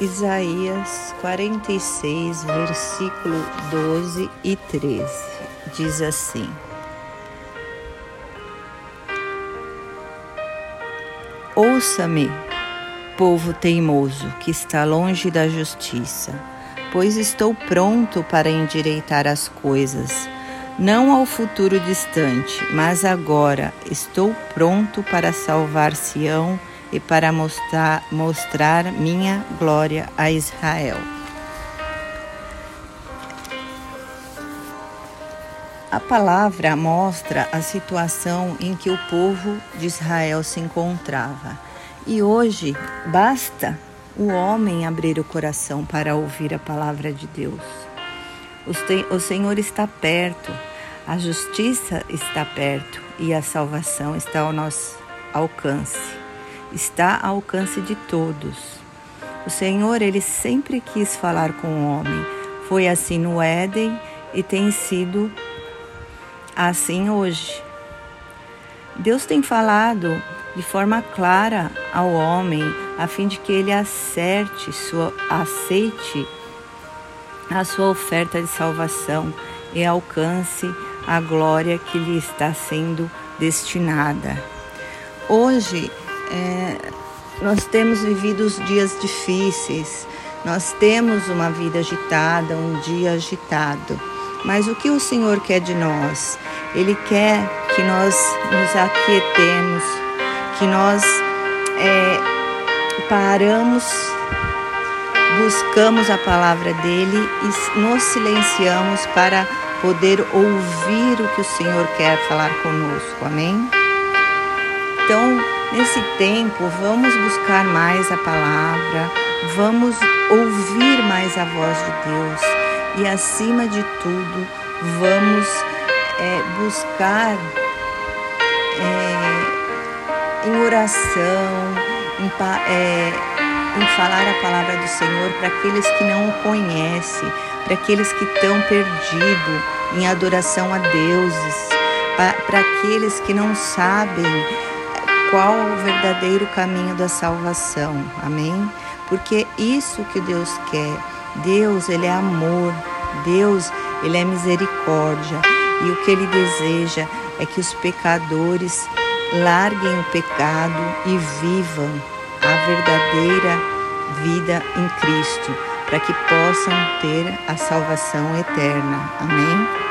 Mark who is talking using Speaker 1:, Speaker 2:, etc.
Speaker 1: Isaías 46, versículo 12 e 13 diz assim: Ouça-me, povo teimoso que está longe da justiça, pois estou pronto para endireitar as coisas, não ao futuro distante, mas agora estou pronto para salvar Sião e para mostrar, mostrar minha glória a Israel. A palavra mostra a situação em que o povo de Israel se encontrava. E hoje basta o homem abrir o coração para ouvir a palavra de Deus. O Senhor está perto, a justiça está perto e a salvação está ao nosso alcance está ao alcance de todos. O Senhor, ele sempre quis falar com o homem. Foi assim no Éden e tem sido assim hoje. Deus tem falado de forma clara ao homem a fim de que ele acerte, sua, aceite a sua oferta de salvação e alcance a glória que lhe está sendo destinada. Hoje é, nós temos vivido os dias difíceis, nós temos uma vida agitada, um dia agitado. Mas o que o Senhor quer de nós? Ele quer que nós nos aquietemos, que nós é, paramos, buscamos a palavra dele e nos silenciamos para poder ouvir o que o Senhor quer falar conosco. Amém? Então, Nesse tempo, vamos buscar mais a palavra, vamos ouvir mais a voz de Deus e, acima de tudo, vamos é, buscar é, em oração, em, é, em falar a palavra do Senhor para aqueles que não o conhecem, para aqueles que estão perdidos em adoração a deuses, para aqueles que não sabem qual o verdadeiro caminho da salvação. Amém? Porque isso que Deus quer. Deus, ele é amor. Deus, ele é misericórdia. E o que ele deseja é que os pecadores larguem o pecado e vivam a verdadeira vida em Cristo, para que possam ter a salvação eterna. Amém?